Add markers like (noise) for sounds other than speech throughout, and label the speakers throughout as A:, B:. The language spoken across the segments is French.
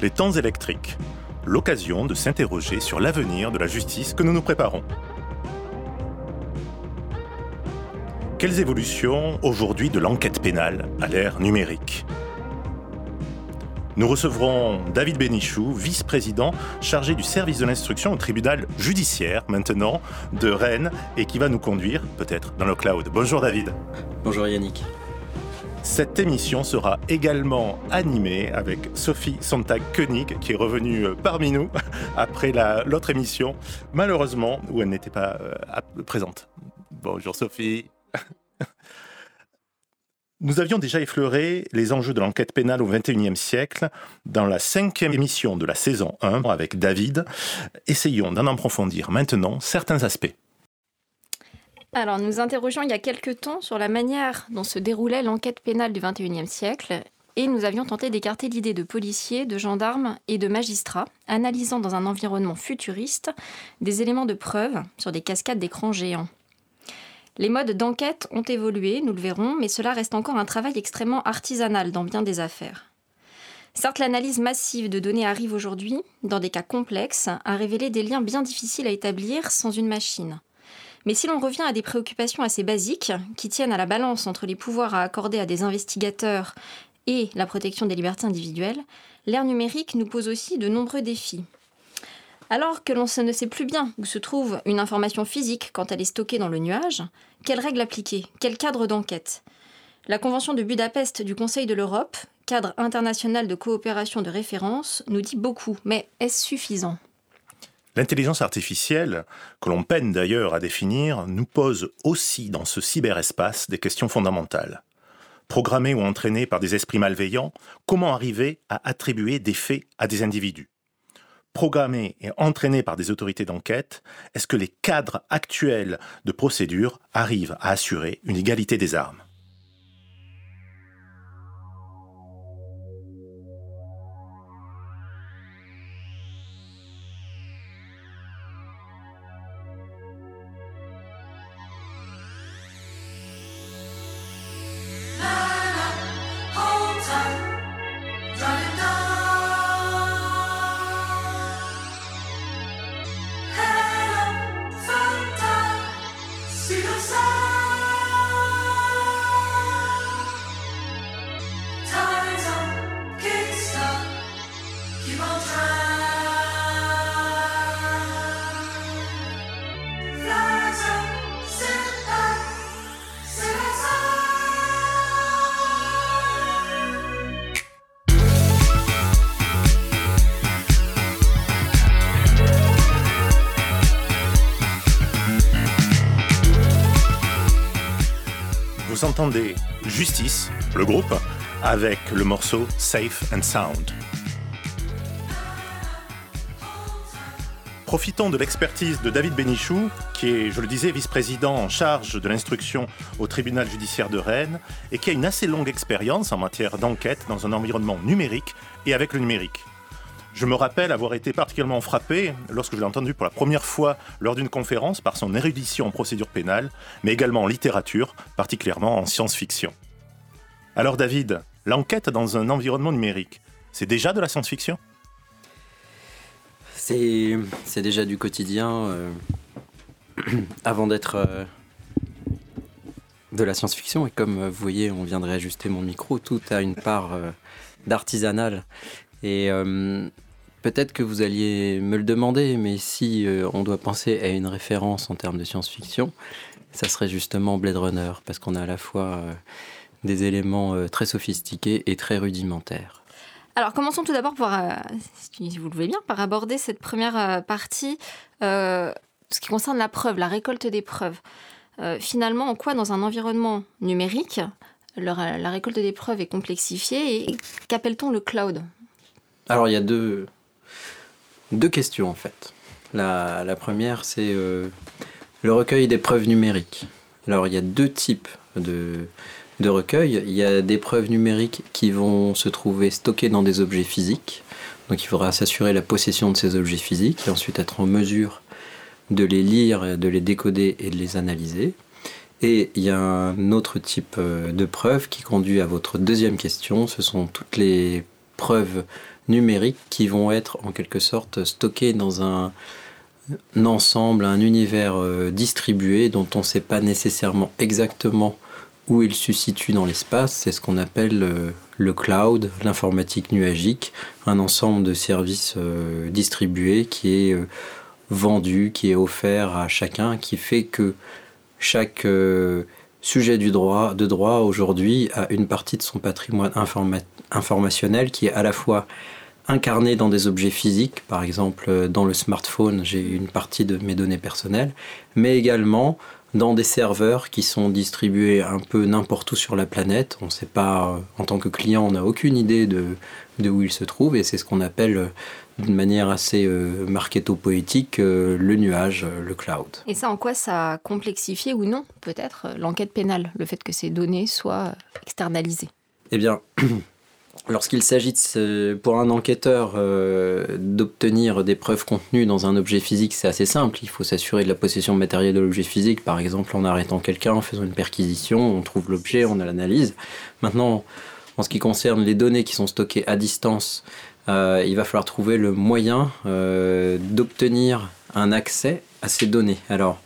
A: Les temps électriques, l'occasion de s'interroger sur l'avenir de la justice que nous nous préparons. Quelles évolutions aujourd'hui de l'enquête pénale à l'ère numérique? Nous recevrons David Bénichou, vice-président chargé du service de l'instruction au tribunal judiciaire maintenant de Rennes et qui va nous conduire peut-être dans le cloud. Bonjour David.
B: Bonjour Yannick.
A: Cette émission sera également animée avec Sophie Sontag-Koenig, qui est revenue euh, parmi nous (laughs) après l'autre émission, malheureusement, où elle n'était pas euh, présente. Bonjour Sophie. (laughs) Nous avions déjà effleuré les enjeux de l'enquête pénale au XXIe siècle dans la cinquième émission de la saison 1 avec David. Essayons d'en approfondir maintenant certains aspects.
C: Alors, nous interrogeons il y a quelques temps sur la manière dont se déroulait l'enquête pénale du XXIe siècle et nous avions tenté d'écarter l'idée de policiers, de gendarmes et de magistrats, analysant dans un environnement futuriste des éléments de preuve sur des cascades d'écrans géants. Les modes d'enquête ont évolué, nous le verrons, mais cela reste encore un travail extrêmement artisanal dans bien des affaires. Certes, l'analyse massive de données arrive aujourd'hui, dans des cas complexes, à révéler des liens bien difficiles à établir sans une machine. Mais si l'on revient à des préoccupations assez basiques, qui tiennent à la balance entre les pouvoirs à accorder à des investigateurs et la protection des libertés individuelles, l'ère numérique nous pose aussi de nombreux défis. Alors que l'on ne sait plus bien où se trouve une information physique quand elle est stockée dans le nuage, quelles règles appliquer Quel cadre d'enquête? La Convention de Budapest du Conseil de l'Europe, cadre international de coopération de référence, nous dit beaucoup, mais est-ce suffisant?
A: L'intelligence artificielle, que l'on peine d'ailleurs à définir, nous pose aussi dans ce cyberespace des questions fondamentales. Programmée ou entraînée par des esprits malveillants, comment arriver à attribuer des faits à des individus? Programmée et entraînée par des autorités d'enquête, est-ce que les cadres actuels de procédure arrivent à assurer une égalité des armes? Vous entendez Justice, le groupe, avec le morceau Safe and Sound. Profitons de l'expertise de David Bénichou, qui est, je le disais, vice-président en charge de l'instruction au tribunal judiciaire de Rennes et qui a une assez longue expérience en matière d'enquête dans un environnement numérique et avec le numérique. Je me rappelle avoir été particulièrement frappé lorsque je l'ai entendu pour la première fois lors d'une conférence par son érudition en procédure pénale, mais également en littérature, particulièrement en science-fiction. Alors David, l'enquête dans un environnement numérique, c'est déjà de la science-fiction?
B: C'est, déjà du quotidien. Euh, (clears throat) avant d'être euh, de la science-fiction, et comme vous voyez, on vient de réajuster mon micro, tout a une part euh, d'artisanal. Et Peut-être que vous alliez me le demander, mais si euh, on doit penser à une référence en termes de science-fiction, ça serait justement Blade Runner, parce qu'on a à la fois euh, des éléments euh, très sophistiqués et très rudimentaires.
C: Alors commençons tout d'abord, si vous le voulez bien, par aborder cette première partie, ce qui concerne la preuve, la récolte des preuves. finalement, en quoi dans un environnement numérique, la récolte des preuves est complexifiée et qu'appelle-t-on le cloud?
B: Alors il y a deux, deux questions en fait. La, première, c'est euh, le recueil des preuves numériques. Alors il y a deux types de, de recueils. Il y a des preuves numériques qui vont se trouver stockées dans des objets physiques. Donc il faudra s'assurer la possession de ces objets physiques et ensuite être en mesure de les lire, de les décoder et de les analyser. Et il y a un autre type euh, de preuve qui conduit à votre deuxième question. Ce sont toutes les preuves numériques qui vont être en quelque sorte stockés dans un, ensemble, un univers euh, distribué dont on ne sait pas nécessairement exactement où il se situe dans l'espace. C'est ce qu'on appelle euh, le cloud, l'informatique nuagique, un ensemble de services euh, distribués qui est vendu, qui est offert à chacun, qui fait que chaque sujet du droit, de droit aujourd'hui a une partie de son patrimoine informationnel qui est à la fois incarné dans des objets physiques, par exemple euh, dans le smartphone, j'ai une partie de mes données personnelles, mais également dans des serveurs qui sont distribués un peu n'importe où sur la planète. On ne sait pas, euh, en tant que client, on n'a aucune idée de, de, où ils se trouvent, et c'est ce qu'on appelle euh, d'une manière assez euh, marketo-poétique le nuage, le cloud.
C: Et ça, en quoi ça a complexifié ou non, peut-être, l'enquête pénale, le fait que ces données soient externalisées?
B: Eh bien, (clears throat) Lorsqu'il s'agit pour un enquêteur euh, d'obtenir des preuves contenues dans un objet physique, c'est assez simple. Il faut s'assurer de la possession matérielle de l'objet physique, par exemple en arrêtant quelqu'un, en faisant une perquisition, on trouve l'objet, on a l'analyse. Maintenant, en ce qui concerne les données qui sont stockées à distance, euh, il va falloir trouver le moyen euh, d'obtenir un accès à ces données. Alors,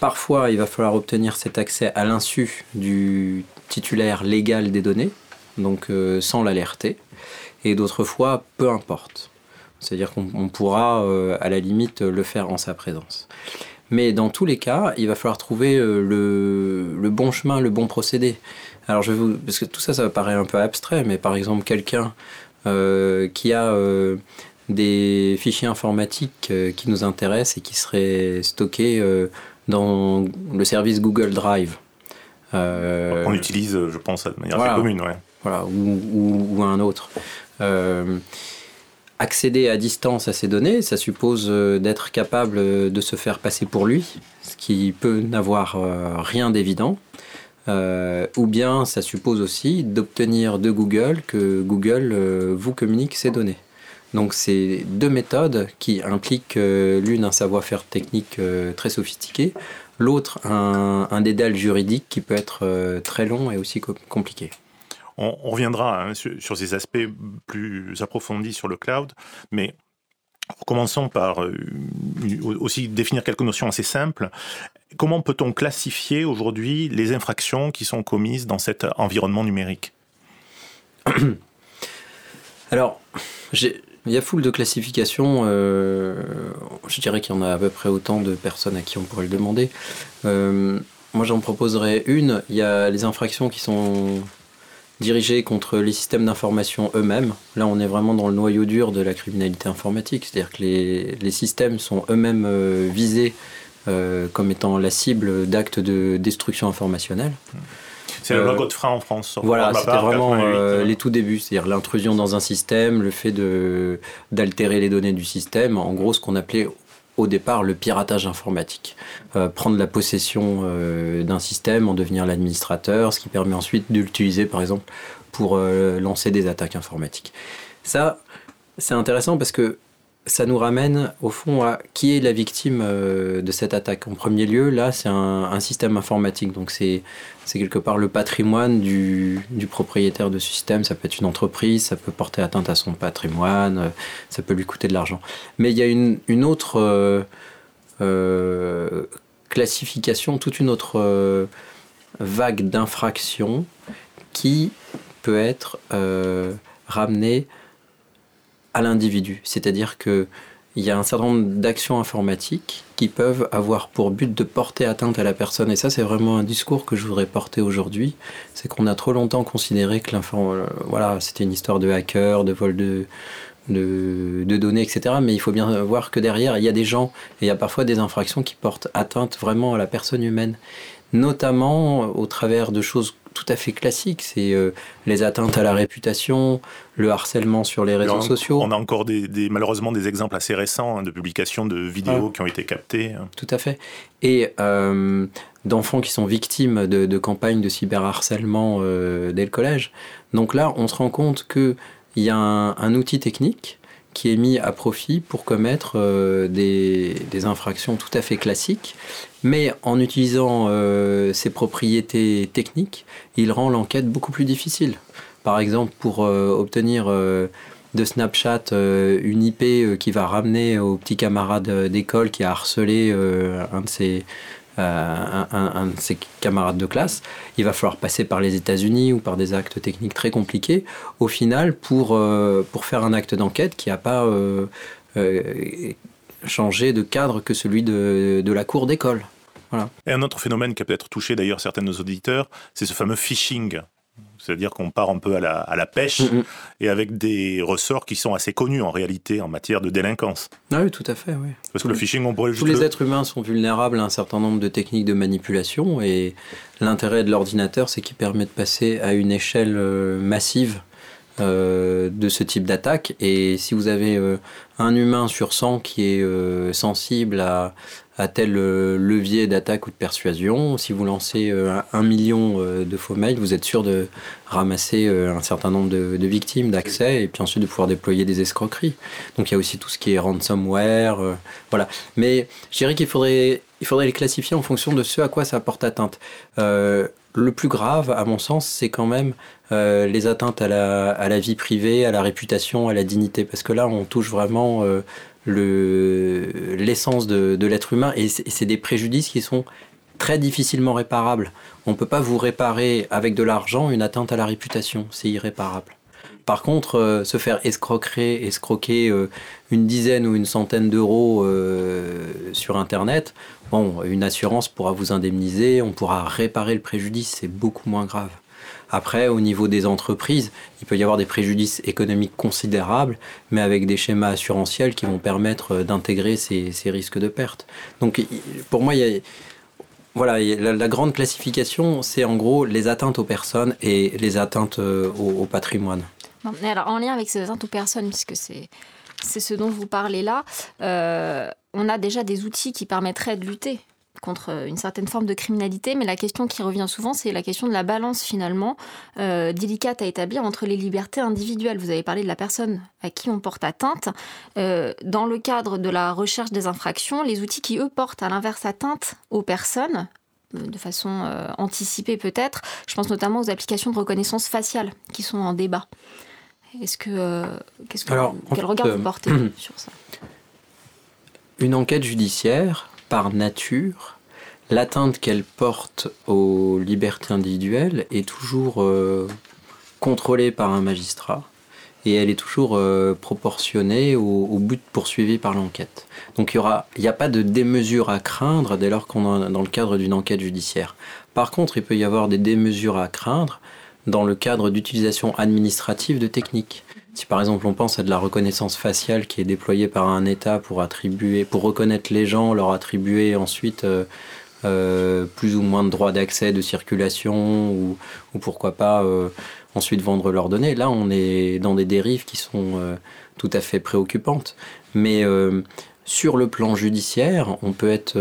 B: parfois, il va falloir obtenir cet accès à l'insu du titulaire légal des données donc euh, sans l'alerter. Et d'autres fois, peu importe. C'est-à-dire qu'on pourra euh, à la limite le faire en sa présence. Mais dans tous les cas, il va falloir trouver euh, le, bon chemin, le bon procédé. Alors je vous, parce que tout ça, ça paraît un peu abstrait, mais par exemple quelqu'un qui a des fichiers informatiques qui nous intéressent et qui seraient stockés dans le service Google Drive.
A: On utilise, je pense, de manière très commune. Ouais
B: voilà, ou, un autre. Euh, accéder à distance à ces données, ça suppose euh, d'être capable de se faire passer pour lui, ce qui peut n'avoir euh, rien d'évident. ou bien ça suppose aussi d'obtenir de Google que Google vous communique ces données. Donc c'est deux méthodes qui impliquent l'une un savoir-faire technique très sophistiqué, l'autre un dédale juridique qui peut être très long et aussi compliqué.
A: On, reviendra hein, sur, ces aspects plus approfondis sur le cloud, mais commençons par euh, aussi définir quelques notions assez simples. Comment peut-on classifier aujourd'hui les infractions qui sont commises dans cet environnement numérique? (coughs)
B: Alors, il y a foule de classifications. Euh, je dirais qu'il y en a à peu près autant de personnes à qui on pourrait le demander. Euh, moi, j'en proposerais une. Il y a les infractions qui sont dirigés contre les systèmes d'information eux-mêmes. Là, on est vraiment dans le noyau dur de la criminalité informatique, c'est-à-dire que les, les, systèmes sont eux-mêmes euh, visés euh, comme étant la cible d'actes de destruction informationnelle.
A: C'est le logo de frein en France.
B: Voilà, c'était vraiment euh, les tout débuts, c'est-à-dire l'intrusion dans un système, le fait d'altérer les données du système, en gros ce qu'on appelait au départ le piratage informatique. Euh, prendre la possession euh, d'un système, en devenir l'administrateur, ce qui permet ensuite de l'utiliser par exemple pour euh, lancer des attaques informatiques. Ça, c'est intéressant parce que ça nous ramène au fond à qui est la victime euh, de cette attaque. En premier lieu, là, c'est un, système informatique. Donc, c'est quelque part le patrimoine du, propriétaire de ce système. Ça peut être une entreprise, ça peut porter atteinte à son patrimoine, euh, ça peut lui coûter de l'argent. Mais il y a une, autre euh, classification, toute une autre vague d'infractions qui peut être ramenée à l'individu. C'est-à-dire que il y a un certain nombre d'actions informatiques qui peuvent avoir pour but de porter atteinte à la personne. Et ça, c'est vraiment un discours que je voudrais porter aujourd'hui. C'est qu'on a trop longtemps considéré que l'information, voilà, c'était une histoire de hacker, de vol de, de, de, données, etc. Mais il faut bien voir que derrière, il y a des gens et il y a parfois des infractions qui portent atteinte vraiment à la personne humaine, notamment au travers de choses tout à fait classique. C'est euh, les atteintes à la réputation, le harcèlement sur les réseaux sociaux.
A: On a encore des, malheureusement des exemples assez récents hein, de publications de vidéos qui ont été captées. Hein.
B: Tout à fait. Et euh, d'enfants qui sont victimes de, campagnes de cyberharcèlement euh, dès le collège. Donc là, on se rend compte qu'il y a un, outil technique qui est mis à profit pour commettre des, des, infractions tout à fait classiques mais en utilisant euh, ses propriétés techniques, il rend l'enquête beaucoup plus difficile. Par exemple, pour euh, obtenir euh, de Snapchat une IP qui va ramener au petit camarade d'école qui a harcelé un de ses un, de ses camarades de classe, il va falloir passer par les États-Unis ou par des actes techniques très compliqués, au final, pour, pour faire un acte d'enquête qui n'a pas changé de cadre que celui de, de la cour d'école.
A: Et un autre phénomène qui a peut-être touché d'ailleurs certains de nos auditeurs, c'est ce fameux phishing. C'est-à-dire qu'on part un peu à la, à la pêche mm, mm. et avec des ressorts qui sont assez connus en réalité en matière de délinquance.
B: Ah oui, tout à fait, oui.
A: Parce que le phishing, on pourrait
B: Tous les êtres humains sont vulnérables à un certain nombre de techniques de manipulation et l'intérêt de l'ordinateur, c'est qu'il permet de passer à une échelle euh, massive euh, de ce type d'attaque. Et si vous avez euh, un humain sur 100 qui est sensible à, à tel euh, levier d'attaque ou de persuasion. Si vous lancez euh, un million euh, de faux mails, vous êtes sûr de ramasser un certain nombre de, victimes d'accès et puis ensuite de pouvoir déployer des escroqueries. Donc il y a aussi tout ce qui est ransomware, voilà. Mais je dirais qu'il faudrait, il faudrait les classifier en fonction de ce à quoi ça porte atteinte. le plus grave, à mon sens, c'est quand même les atteintes à la, à la, vie privée, à la réputation, à la dignité, parce que là, on touche vraiment l'essence de, de l'être humain et c'est des préjudices qui sont très difficilement réparables. On ne peut pas vous réparer avec de l'argent une atteinte à la réputation, c'est irréparable. Par contre, euh, se faire escroquer, escroquer euh, une dizaine ou une centaine d'euros euh, sur Internet, bon, une assurance pourra vous indemniser, on pourra réparer le préjudice, c'est beaucoup moins grave. Après, au niveau des entreprises, il peut y avoir des préjudices économiques considérables, mais avec des schémas assurantiels qui vont permettre euh, d'intégrer ces, risques de perte. Donc, pour moi, voilà, la, grande classification, c'est en gros les atteintes aux personnes et les atteintes euh, au, patrimoine.
C: alors, en lien avec ces atteintes aux personnes, puisque c'est c'est ce dont vous parlez là, euh, on a déjà des outils qui permettraient de lutter contre une certaine forme de criminalité, mais la question qui revient souvent, c'est la question de la balance finalement euh, délicate à établir entre les libertés individuelles. Vous avez parlé de la personne à qui on porte atteinte. Euh, dans le cadre de la recherche des infractions, les outils qui, eux, portent à l'inverse atteinte aux personnes, euh, de façon anticipée peut-être, je pense notamment aux applications de reconnaissance faciale qui sont en débat. Est-ce que, qu'est-ce que quel regard vous portez (clears throat) sur ça?
B: Une enquête judiciaire par nature, l'atteinte qu'elle porte aux libertés individuelles est toujours euh, contrôlée par un magistrat et elle est toujours euh, proportionnée au, but poursuivi par l'enquête. Donc il n'y a pas de démesure à craindre dès lors qu'on est dans le cadre d'une enquête judiciaire. Par contre, il peut y avoir des démesures à craindre dans le cadre d'utilisation administrative de techniques. Si par exemple on pense à de la reconnaissance faciale qui est déployée par un État pour attribuer, pour reconnaître les gens, leur attribuer ensuite euh, euh, plus ou moins de droits d'accès, de circulation, ou, pourquoi pas euh, ensuite vendre leurs données, là on est dans des dérives qui sont tout à fait préoccupantes. Mais sur le plan judiciaire, on peut être,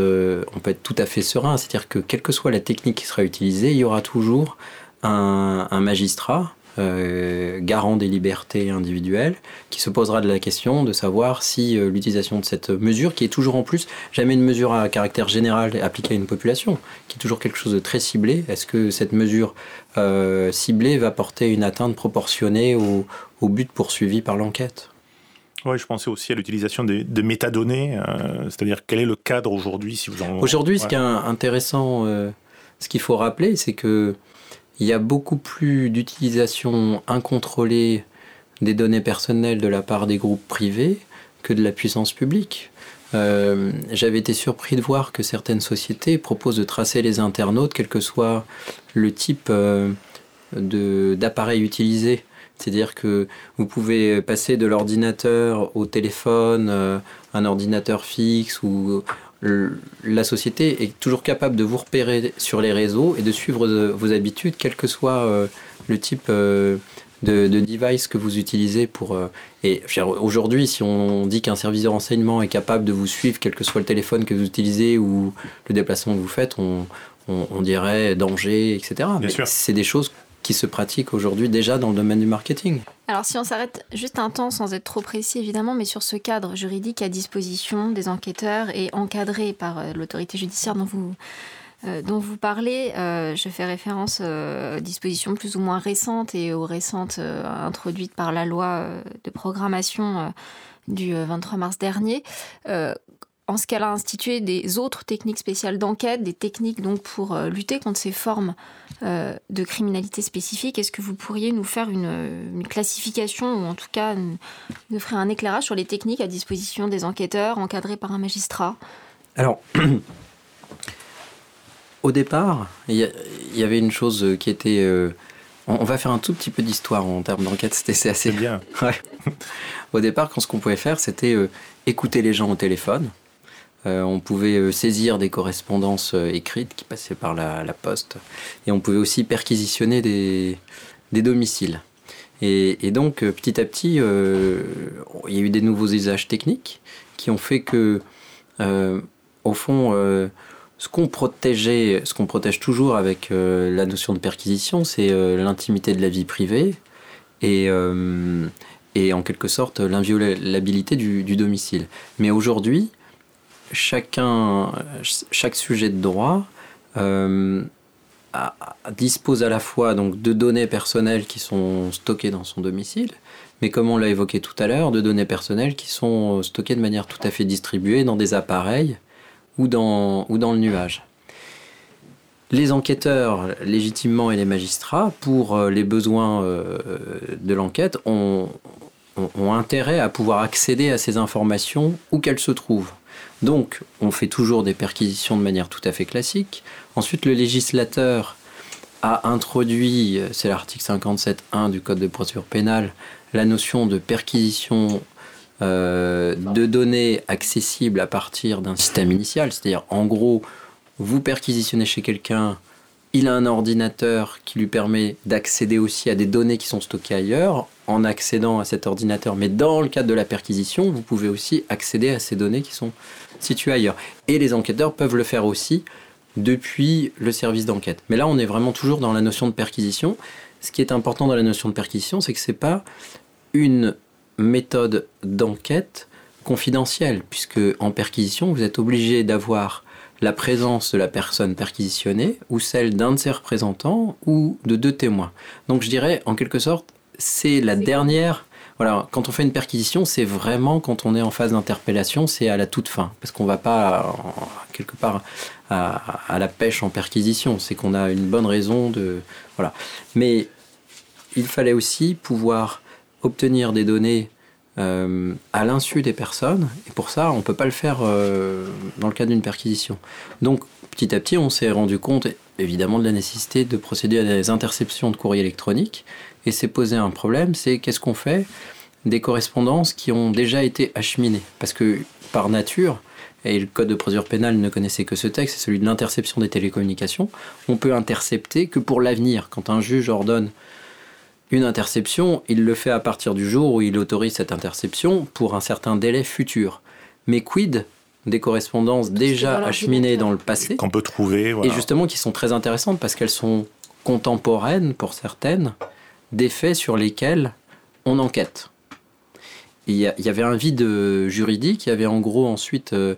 B: on peut être tout à fait serein, c'est-à-dire que quelle que soit la technique qui sera utilisée, il y aura toujours un, un magistrat euh, garant des libertés individuelles, qui se posera de la question de savoir si euh, l'utilisation de cette mesure, qui est toujours en plus jamais une mesure à caractère général appliquée à une population, qui est toujours quelque chose de très ciblé, est-ce que cette mesure euh, ciblée va porter une atteinte proportionnée au, but poursuivi par l'enquête?
A: Oui, je pensais aussi à l'utilisation de, métadonnées, c'est-à-dire quel est le cadre aujourd'hui si vous
B: Aujourd'hui, ce qui est intéressant, ce qu'il faut rappeler, c'est que il y a beaucoup plus d'utilisation incontrôlée des données personnelles de la part des groupes privés que de la puissance publique. Euh, j'avais été surpris de voir que certaines sociétés proposent de tracer les internautes, quel que soit le type euh, d'appareil utilisé. C'est-à-dire que vous pouvez passer de l'ordinateur au téléphone, euh, un ordinateur fixe ou la société est toujours capable de vous repérer sur les réseaux et de suivre vos habitudes, quel que soit euh, le type euh, de, device que vous utilisez pour. Euh, et aujourd'hui, si on dit qu'un service de renseignement est capable de vous suivre, quel que soit le téléphone que vous utilisez ou le déplacement que vous faites, on, dirait danger, etc. Mais c'est des choses qui se pratiquent aujourd'hui déjà dans le domaine du marketing.
C: Alors si on s'arrête juste un temps sans être trop précis évidemment, mais sur ce cadre juridique à disposition des enquêteurs et encadré par euh, l'autorité judiciaire dont vous dont vous parlez, je fais référence aux dispositions plus ou moins récentes et aux récentes introduites par la loi de programmation du 23 mars dernier en ce qu'elle a institué des autres techniques spéciales d'enquête, des techniques donc pour euh, lutter contre ces formes euh, de criminalité spécifiques. Est-ce que vous pourriez nous faire une, classification ou en tout cas nous offrir un éclairage sur les techniques à disposition des enquêteurs encadrés par un magistrat?
B: Alors, (clears throat) au départ, il y, avait une chose qui était... Euh, on, va faire un tout petit peu d'histoire en termes d'enquête, c'était assez
A: bien. (laughs)
B: Au départ, quand ce qu'on pouvait faire, c'était écouter les gens au téléphone euh, on pouvait euh, saisir des correspondances euh, écrites qui passaient par la, poste. Et on pouvait aussi perquisitionner des, domiciles. Et, donc, petit à petit, il y a eu des nouveaux usages techniques qui ont fait que, au fond, ce qu'on protégeait, ce qu'on protège toujours avec la notion de perquisition, c'est l'intimité de la vie privée et, en quelque sorte l'inviolabilité du, domicile. Mais aujourd'hui, chacun, chaque sujet de droit euh, dispose à la fois donc de données personnelles qui sont stockées dans son domicile, mais comme on l'a évoqué tout à l'heure, de données personnelles qui sont stockées de manière tout à fait distribuée dans des appareils ou dans, ou dans le nuage. Les enquêteurs, légitimement, et les magistrats, pour euh, les besoins euh, de l'enquête, ont intérêt à pouvoir accéder à ces informations où qu'elles se trouvent. Donc, on fait toujours des perquisitions de manière tout à fait classique. Ensuite, le législateur a introduit, c'est l'article 57.1 du Code de procédure pénale, la notion de perquisition euh, de données accessibles à partir d'un système initial. C'est-à-dire, en gros, vous perquisitionnez chez quelqu'un, il a un ordinateur qui lui permet d'accéder aussi à des données qui sont stockées ailleurs. En accédant à cet ordinateur, mais dans le cadre de la perquisition, vous pouvez aussi accéder à ces données qui sont situé ailleurs. Et les enquêteurs peuvent le faire aussi depuis le service d'enquête. Mais là, on est vraiment toujours dans la notion de perquisition. Ce qui est important dans la notion de perquisition, c'est que ce n'est pas une méthode d'enquête confidentielle, puisque en perquisition, vous êtes obligé d'avoir la présence de la personne perquisitionnée ou celle d'un de ses représentants ou de deux témoins. Donc je dirais, en quelque sorte, c'est la dernière voilà, quand on fait une perquisition, c'est vraiment quand on est en phase d'interpellation, c'est à la toute fin, parce qu'on ne va pas quelque part à, la pêche en perquisition. C'est qu'on a une bonne raison de voilà. Mais il fallait aussi pouvoir obtenir des données euh, à l'insu des personnes, et pour ça, on ne peut pas le faire euh, dans le cadre d'une perquisition. Donc, petit à petit, on s'est rendu compte, évidemment, de la nécessité de procéder à des interceptions de courrier électronique, et s'est posé un problème, c'est qu'est-ce qu'on fait des correspondances qui ont déjà été acheminées? Parce que par nature, et le code de procédure pénale ne connaissait que ce texte, c'est celui de l'interception des télécommunications, on peut intercepter que pour l'avenir. Quand un juge ordonne une interception, il le fait à partir du jour où il autorise cette interception pour un certain délai futur. Mais quid des correspondances déjà acheminées dans le passé
A: Qu'on peut trouver.
B: Et justement qui sont très intéressantes parce qu'elles sont contemporaines pour certaines des faits sur lesquels on enquête. Il y, avait un vide juridique, il y avait en gros ensuite euh,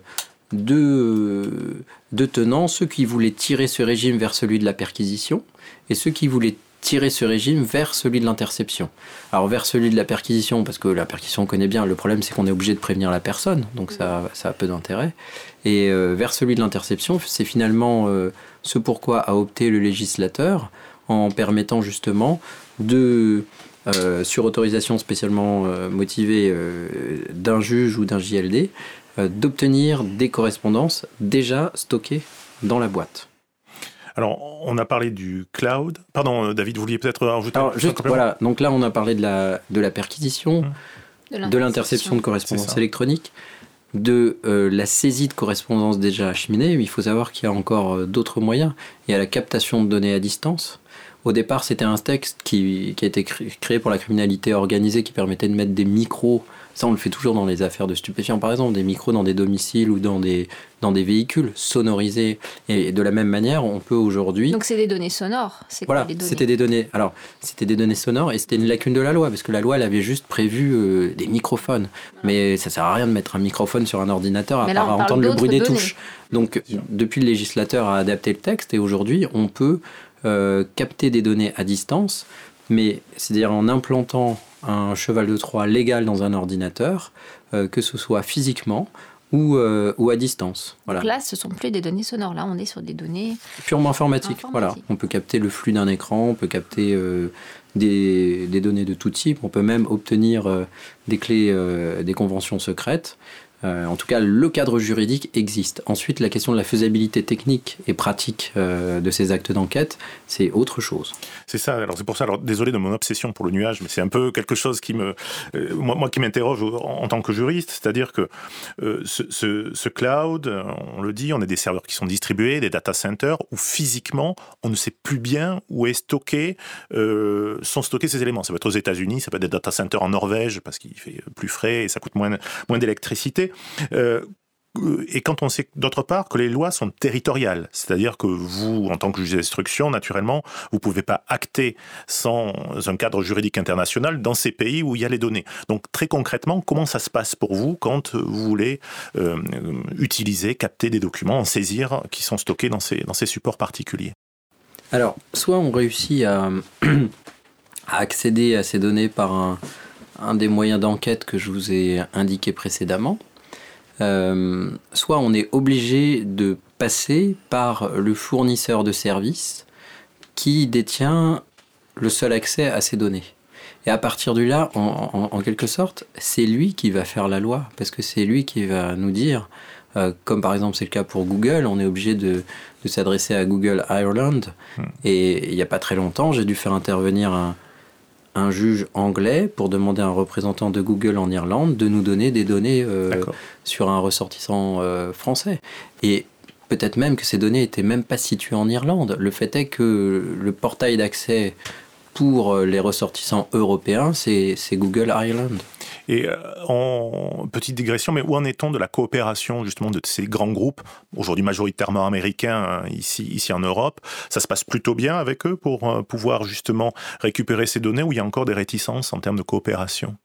B: deux, deux tenants, ceux qui voulaient tirer ce régime vers celui de la perquisition et ceux qui voulaient tirer ce régime vers celui de l'interception. Alors vers celui de la perquisition, parce que la perquisition on connaît bien, le problème c'est qu'on est obligé de prévenir la personne, donc ça, ça a peu d'intérêt. Et euh, vers celui de l'interception, c'est finalement euh, ce pourquoi a opté le législateur en permettant justement de, euh, sur autorisation spécialement motivée d'un juge ou d'un JLD, d'obtenir des correspondances déjà stockées dans la boîte.
A: Alors, on a parlé du cloud. Pardon, David, vous vouliez peut-être rajouter
B: Alors, juste, voilà. Donc là, on a parlé de la, de la perquisition, hum. de l'interception de correspondance électronique, de la saisie de correspondance déjà acheminée. Il faut savoir qu'il y a encore d'autres moyens. Il y a la captation de données à distance. Au départ, c'était un texte qui, a été créé pour la criminalité organisée qui permettait de mettre des micros Ça, on le fait toujours dans les affaires de stupéfiants, par exemple, des micros dans des domiciles ou dans des, dans des véhicules sonorisés. Et de la même manière, on peut aujourd'hui.
C: Donc, c'est des données sonores.
B: Voilà, c'était des données. Alors, c'était des données sonores et c'était une lacune de la loi, parce que la loi, elle avait juste prévu euh, des microphones. Mais ça sert à rien de mettre un microphone sur un ordinateur à part entendre le bruit des touches. Donc, depuis, le législateur a adapté le texte et aujourd'hui, on peut euh, capter des données à distance, mais c'est-à-dire en implantant un cheval de Troie légal dans un ordinateur, euh, que ce soit physiquement ou, euh, ou à distance.
C: Voilà. Donc là, ce sont plus des données sonores. Là, on est sur des données
B: purement informatiques. Voilà, on peut capter le flux d'un écran, on peut capter des, des, données de tout type. On peut même obtenir des clés, des conventions secrètes. Euh, en tout cas, le cadre juridique existe. Ensuite, la question de la faisabilité technique et pratique euh, de ces actes d'enquête, c'est autre chose.
A: C'est ça. Alors c'est pour ça. Alors désolé de mon obsession pour le nuage, mais c'est un peu quelque chose qui me, euh, moi, qui m'interroge en, tant que juriste, c'est-à-dire que ce, cloud, on le dit, on a des serveurs qui sont distribués, des data centers où physiquement on ne sait plus bien où est stocké, sont stockés ces éléments. Ça peut être aux États-Unis, ça peut être des data centers en Norvège parce qu'il fait plus frais et ça coûte moins, moins d'électricité. Euh, et quand on sait d'autre part que les lois sont territoriales, c'est-à-dire que vous, en tant que juge d'instruction, naturellement, vous ne pouvez pas acter sans un cadre juridique international dans ces pays où il y a les données. Donc très concrètement, comment ça se passe pour vous quand vous voulez euh, utiliser, capter des documents, en saisir, qui sont stockés dans ces, dans ces supports particuliers?
B: Alors, soit on réussit à, (clears throat) à accéder à ces données par un, un des moyens d'enquête que je vous ai indiqué précédemment, euh, soit on est obligé de passer par le fournisseur de services qui détient le seul accès à ces données. Et à partir de là, en, quelque sorte, c'est lui qui va faire la loi, parce que c'est lui qui va nous dire, euh, comme par exemple c'est le cas pour Google, on est obligé de, de s'adresser à Google Ireland. Hmm. Et il n'y a pas très longtemps, j'ai dû faire intervenir un, un juge anglais pour demander à un représentant de Google en Irlande de nous donner des données euh, sur un ressortissant euh, français. Et peut-être même que ces données n'étaient même pas situées en Irlande. Le fait est que le portail d'accès pour les ressortissants européens, c'est Google Ireland.
A: Et euh, en petite digression, mais où en est-on de la coopération justement de ces grands groupes, aujourd'hui majoritairement américains hein, ici, ici en Europe? Ça se passe plutôt bien avec eux pour euh, pouvoir justement récupérer ces données ou il y a encore des réticences en termes de coopération?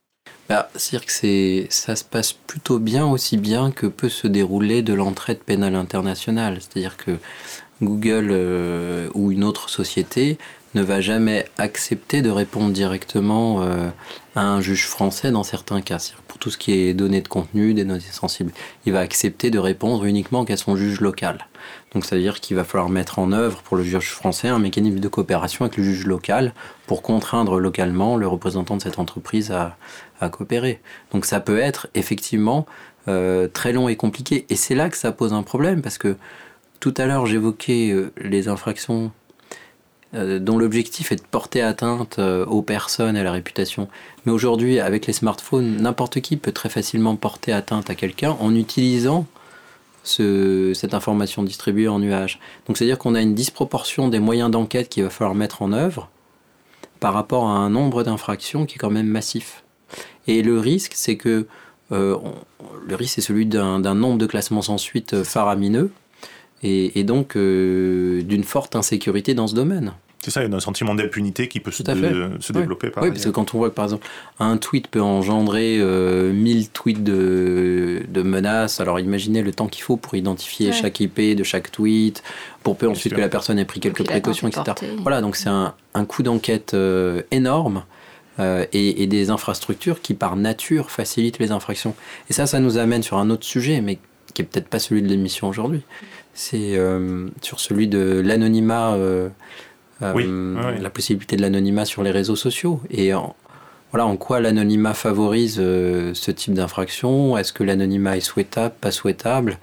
B: Bah, C'est-à-dire que ça se passe plutôt bien, aussi bien que peut se dérouler de l'entraide pénale internationale. C'est-à-dire que Google euh, ou une autre société ne va jamais accepter de répondre directement euh, à un juge français dans certains cas. Pour tout ce qui est données de contenu, des données sensibles, il va accepter de répondre uniquement qu'à son juge local. Donc ça veut dire qu'il va falloir mettre en œuvre pour le juge français un mécanisme de coopération avec le juge local pour contraindre localement le représentant de cette entreprise à, coopérer. Donc ça peut être effectivement euh, très long et compliqué. Et c'est là que ça pose un problème parce que tout à l'heure j'évoquais euh, les infractions euh, dont l'objectif est de porter atteinte euh, aux personnes et à la réputation. Mais aujourd'hui, avec les smartphones, n'importe qui peut très facilement porter atteinte à quelqu'un en utilisant cette information distribuée en nuage. Donc c'est-à-dire qu'on a une disproportion des moyens d'enquête qu'il va falloir mettre en œuvre par rapport à un nombre d'infractions qui est quand même massif. Et le risque, c'est que le risque c'est celui d'un nombre de classements sans suite faramineux et, donc euh, d'une forte insécurité dans ce domaine.
A: C'est ça, il y a un sentiment d'impunité qui peut se, se développer.
B: oui, parce que quand on voit que par exemple un tweet peut engendrer euh, 1000 tweets de, de, menaces, alors imaginez le temps qu'il faut pour identifier chaque IP de chaque tweet, pour peu ensuite que la personne ait pris quelques précautions, etc. Voilà, donc c'est un, un coup d'enquête euh, énorme. Euh, et, et, des infrastructures qui par nature facilitent les infractions. Et ça, ça nous amène sur un autre sujet, mais qui est peut-être pas celui de l'émission aujourd'hui c'est euh, sur celui de l'anonymat, euh, euh, la possibilité de l'anonymat sur les réseaux sociaux. Et en, voilà, en quoi l'anonymat favorise ce type d'infraction? Est-ce que l'anonymat est souhaitable, pas souhaitable?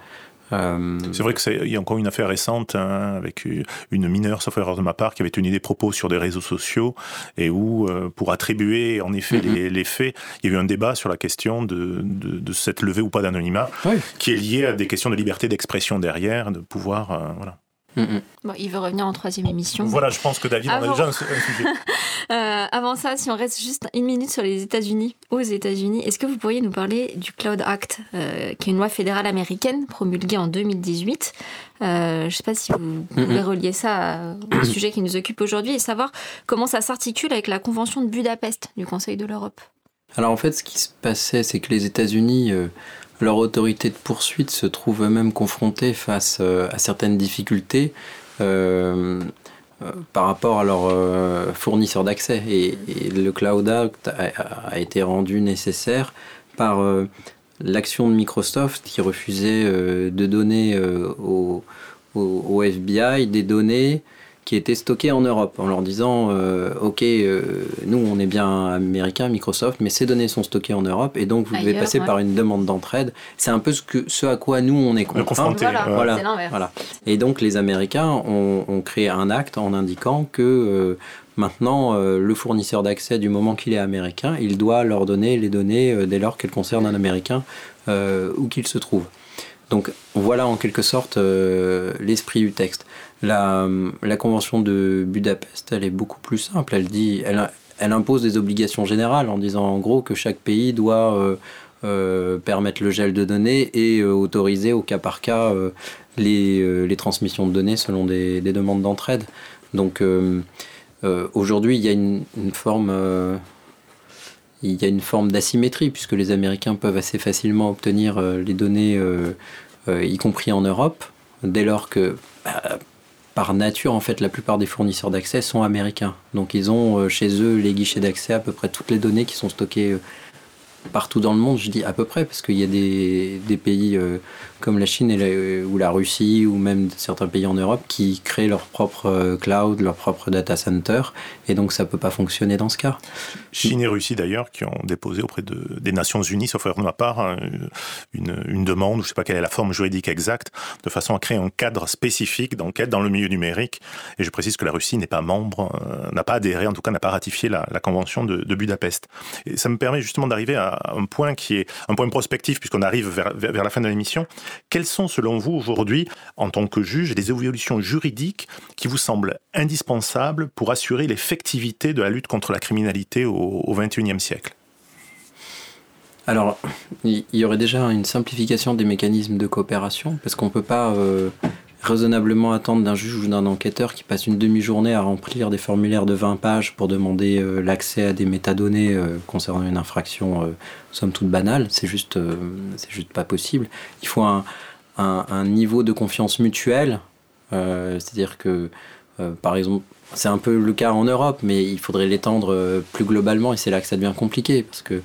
A: Euh, c'est vrai qu'il y a encore une affaire récente hein, avec une mineure, sauf erreur de ma part, qui avait tenu des propos sur des réseaux sociaux et où, euh, pour attribuer en effet mm-hmm. les, faits, il y a eu un débat sur la question de, de, cette levée ou pas d'anonymat, qui est lié à des questions de liberté d'expression derrière, de pouvoir. Euh, voilà.
C: Bon, il veut revenir en troisième émission.
A: Voilà, je pense que David en a déjà un, sujet. (laughs)
C: Euh, avant ça, si on reste juste une minute sur les États-Unis, aux États-Unis, est-ce que vous pourriez nous parler du Cloud Act, euh, qui est une loi fédérale américaine promulguée en 2018 euh, Je ne sais pas si vous pouvez relier ça au (clears throat) sujet qui nous occupe aujourd'hui et savoir comment ça s'articule avec la Convention de Budapest du Conseil de l'Europe.
B: Alors en fait, ce qui se passait, c'est que les États-Unis leur autorité de poursuite se trouve eux-mêmes confrontés face euh, à certaines difficultés euh, euh, par rapport à leurs fournisseurs d'accès. Et, le Cloud Act a, été rendu nécessaire par l'action de Microsoft qui refusait de donner au, FBI des données qui étaient stockés en Europe, en leur disant euh, Ok, euh, nous on est bien américain, Microsoft, mais ces données sont stockées en Europe et donc vous devez passer par une demande d'entraide. C'est un peu ce, que, ce à quoi nous on est
A: contraints.
C: Voilà,
B: voilà, Et donc les Américains ont, créé un acte en indiquant que euh, maintenant le fournisseur d'accès, du moment qu'il est américain, il doit leur donner les données dès lors qu'elles concernent un Américain où qu'il se trouve. Donc voilà en quelque sorte l'esprit du texte. La, convention de Budapest, elle est beaucoup plus simple. Elle dit, elle, impose des obligations générales en disant en gros que chaque pays doit euh, euh, permettre le gel de données et euh, autoriser au cas par cas les, transmissions de données selon des, des demandes d'entraide. Donc aujourd'hui, il y a une forme il y a une forme d'asymétrie puisque les Américains peuvent assez facilement obtenir les données, y compris en Europe, dès lors que bah, par nature, en fait, la plupart des fournisseurs d'accès sont américains. Donc ils ont euh, chez eux les guichets d'accès à peu près toutes les données qui sont stockées euh, partout dans le monde, je dis à peu près, parce qu'il y a des, pays euh, comme la Chine ou la Russie, ou même certains pays en Europe, qui créent leur propre euh, cloud, leur propre data center, et donc ça ne peut pas fonctionner dans ce cas.
A: Chine et Russie d'ailleurs, qui ont déposé auprès de, des Nations Unies, sauf erreur de ma part, hein, une, une demande, je ne sais pas quelle est la forme juridique exacte, de façon à créer un cadre spécifique d'enquête dans le milieu numérique. Et je précise que la Russie n'est pas membre, euh, n'a pas adhéré, en tout cas n'a pas ratifié la, convention de, de Budapest. Et ça me permet justement d'arriver à un point qui est un point prospectif, puisqu'on arrive vers, vers, la fin de l'émission. Quelles sont, selon vous, aujourd'hui, en tant que juge, les évolutions juridiques qui vous semblent indispensables pour assurer l'effectivité de la lutte contre la criminalité au XXIe siècle?
B: Alors, il y aurait déjà une simplification des mécanismes de coopération, parce qu'on ne peut pas euh, raisonnablement attendre d'un juge ou d'un enquêteur qui passe une demi-journée à remplir des formulaires de 20 pages pour demander euh, l'accès à des métadonnées euh, concernant une infraction euh, somme toute banale. C'est juste, c'est juste pas possible. Il faut un, niveau de confiance mutuelle. C'est-à-dire que, par exemple, c'est un peu le cas en Europe, mais il faudrait l'étendre plus globalement et c'est là que ça devient compliqué parce que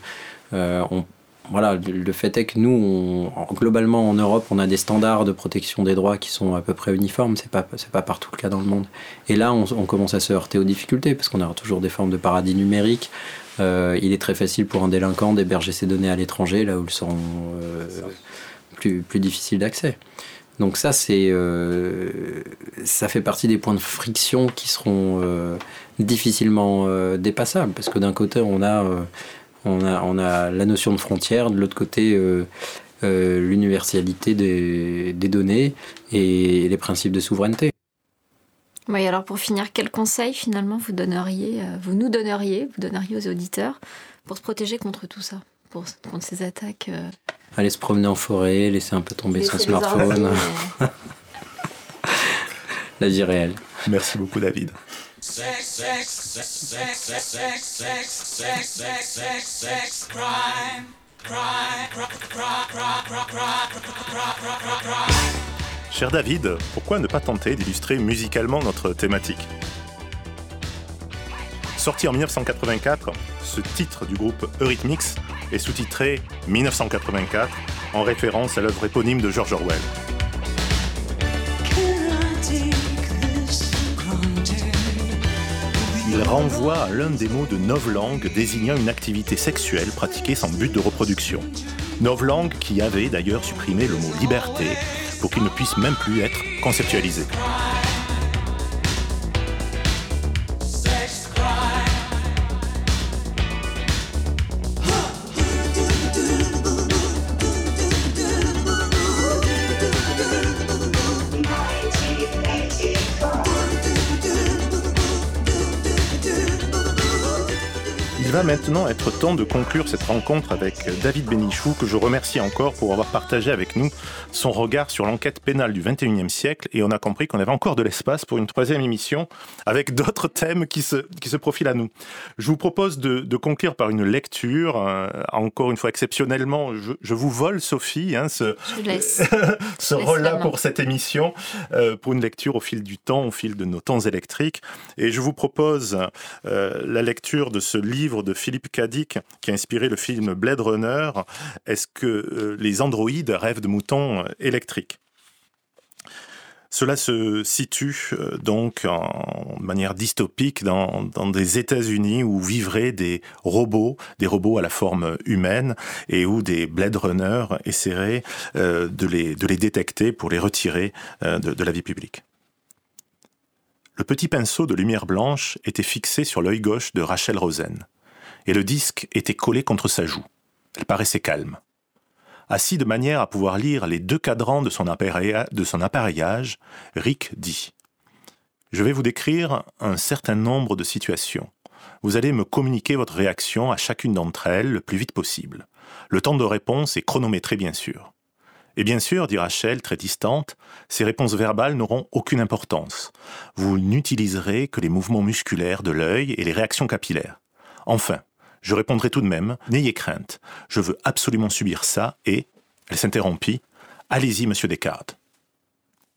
B: on, voilà, le fait est que nous, globalement en Europe, on a des standards de protection des droits qui sont à peu près uniformes. C'est pas c'est pas partout le cas dans le monde. Et là, on, commence à se heurter aux difficultés parce qu'on a toujours des formes de paradis numériques. Euh, il est très facile pour un délinquant d'héberger ses données à l'étranger, là où elles sont euh, plus plus difficiles d'accès. Donc ça, c'est euh, ça fait partie des points de friction qui seront difficilement dépassables parce que d'un côté, on a on a, la notion de frontière, de l'autre côté euh, euh, l'universalité des, données et les principes de souveraineté.
C: Oui, alors pour finir, quel conseil finalement vous donneriez, euh, vous nous donneriez, vous donneriez aux auditeurs pour se protéger contre tout ça, pour, contre ces attaques
B: Aller se promener en forêt, laisser un peu tomber son smartphone. (laughs) La vie réelle.
A: Merci beaucoup David. Cher David, pourquoi ne pas tenter d'illustrer musicalement notre thématique? Sorti en 1984, ce titre du groupe Eurythmics est sous-titré 1984 en référence à l'œuvre éponyme de George Orwell. Il renvoie à l'un des mots de novlangue désignant une activité sexuelle pratiquée sans but de reproduction. Novlangue qui avait d'ailleurs supprimé le mot liberté pour qu'il ne puisse même plus être conceptualisé. Va maintenant être temps de conclure cette rencontre avec David Bénichou, que je remercie encore pour avoir partagé avec nous son regard sur l'enquête pénale du 21e siècle. Et on a compris qu'on avait encore de l'espace pour une troisième émission avec d'autres thèmes qui se, qui se profilent à nous. Je vous propose de, de conclure par une lecture, euh, encore une fois exceptionnellement. Je, je vous vole, Sophie, hein, ce, (laughs) ce rôle-là pour cette émission, euh, pour une lecture au fil du temps, au fil de nos temps électriques. Et je vous propose euh, la lecture de ce livre de Philippe Cadic qui a inspiré le film Blade Runner. Est-ce que euh, les androïdes rêvent de moutons euh, électriques? Cela se situe euh, donc en manière dystopique dans, des États-Unis où vivraient des robots, des robots à la forme humaine, et où des Blade Runners essaieraient de, les, de les détecter pour les retirer de la vie publique. Le petit pinceau de lumière blanche était fixé sur l'œil gauche de Rachel Rosen et le disque était collé contre sa joue. Elle paraissait calme. Assis de manière à pouvoir lire les deux cadrans de son, appareillage, Rick dit Je vais vous décrire un certain nombre de situations. Vous allez me communiquer votre réaction à chacune d'entre elles le plus vite possible. Le temps de réponse est chronométré, bien sûr. Et bien sûr, dit Rachel, très distante, ces réponses verbales n'auront aucune importance. Vous n'utiliserez que les mouvements musculaires de l'œil et les réactions capillaires. Enfin, je répondrai tout de même, n'ayez crainte, je veux absolument subir ça et, elle s'interrompit, allez-y, monsieur Descartes.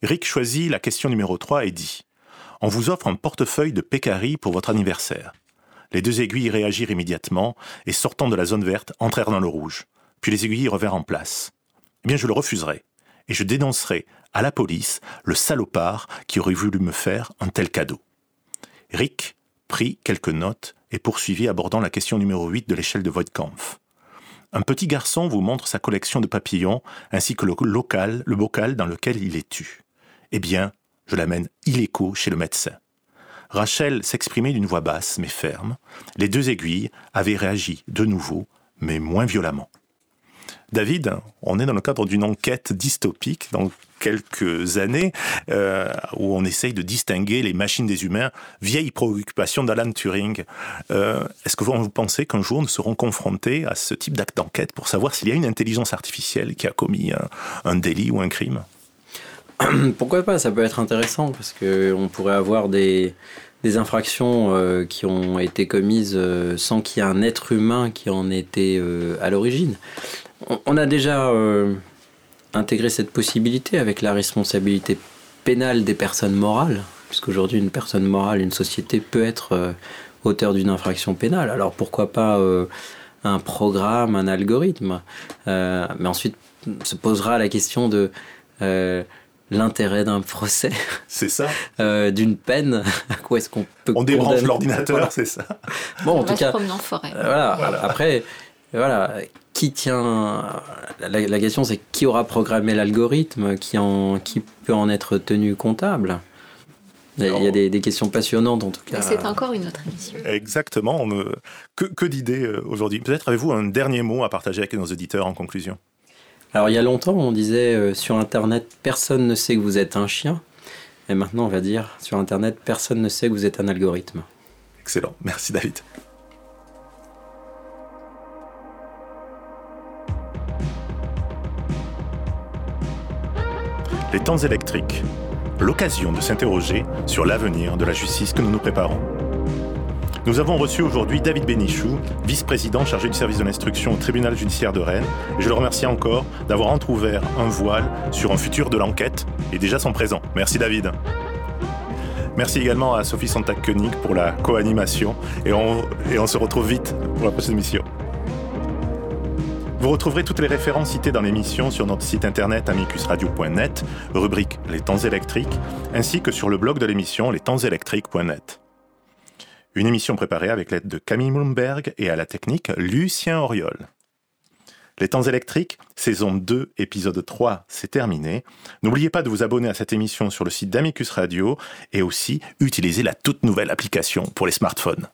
A: Rick choisit la question numéro 3 et dit On vous offre un portefeuille de Pécari pour votre anniversaire. Les deux aiguilles réagirent immédiatement et, sortant de la zone verte, entrèrent dans le rouge. Puis les aiguilles revinrent en place. Eh bien, je le refuserai et je dénoncerai à la police le salopard qui aurait voulu me faire un tel cadeau. Rick prit quelques notes et poursuivit abordant la question numéro 8 de l'échelle de Voigtkampf. Un petit garçon vous montre sa collection de papillons ainsi que le local, le bocal dans lequel il est tu. Eh bien, je l'amène illico chez le médecin. Rachel s'exprimait d'une voix basse mais ferme. Les deux aiguilles avaient réagi de nouveau, mais moins violemment. David, on est dans le cadre d'une enquête dystopique dans quelques années euh, où on essaye de distinguer les machines des humains, vieille préoccupation d'Alan Turing. Euh, est-ce que vous, pensez qu'un jour nous serons confrontés à ce type d'acte d'enquête pour savoir s'il y a une intelligence artificielle qui a commis un, délit ou un crime? (clears throat)
B: Pourquoi pas? Ça peut être intéressant parce qu'on pourrait avoir des, infractions euh, qui ont été commises sans qu'il y ait un être humain qui en était à l'origine. On a déjà euh, intégré cette possibilité avec la responsabilité pénale des personnes morales, puisqu'aujourd'hui une personne morale, une société peut être euh, auteur d'une infraction pénale. Alors pourquoi pas euh, un programme, un algorithme Mais ensuite se posera la question de l'intérêt d'un procès.
A: C'est ça. (laughs)
B: D'une peine. (laughs) à quoi est-ce qu'on peut
A: On débranche l'ordinateur, c'est ça.
C: Bon, en tout cas. En forêt.
B: voilà. Après, voilà qui tient. La, question, c'est qui aura programmé l'algorithme, qui, en, qui peut en être tenu comptable? Il y a des, questions passionnantes en tout cas.
C: C'est encore une autre émission.
A: Exactement. Que, que d'idées euh, aujourd'hui. Peut-être avez-vous un dernier mot à partager avec nos auditeurs en conclusion?
B: Alors il y a longtemps, on disait euh, sur Internet, personne ne sait que vous êtes un chien. Et maintenant, on va dire sur Internet, personne ne sait que vous êtes un algorithme.
A: Excellent. Merci David. Les temps électriques, l'occasion de s'interroger sur l'avenir de la justice que nous nous préparons. Nous avons reçu aujourd'hui David Bénichou, vice-président chargé du service de l'instruction au tribunal judiciaire de Rennes. Je le remercie encore d'avoir entrouvert un voile sur un futur de l'enquête et déjà son présent. Merci David. Merci également à Sophie Santac-Koenig pour la co-animation et on, et on se retrouve vite pour la prochaine émission. Vous retrouverez toutes les références citées dans l'émission sur notre site internet amicusradio.net, rubrique Les temps électriques, ainsi que sur le blog de l'émission lestemsélectriques.net. Une émission préparée avec l'aide de Camille Bloomberg et à la technique Lucien Auriol. Les temps électriques, saison 2, épisode 3, c'est terminé. N'oubliez pas de vous abonner à cette émission sur le site d'Amicus Radio et aussi utiliser la toute nouvelle application pour les smartphones.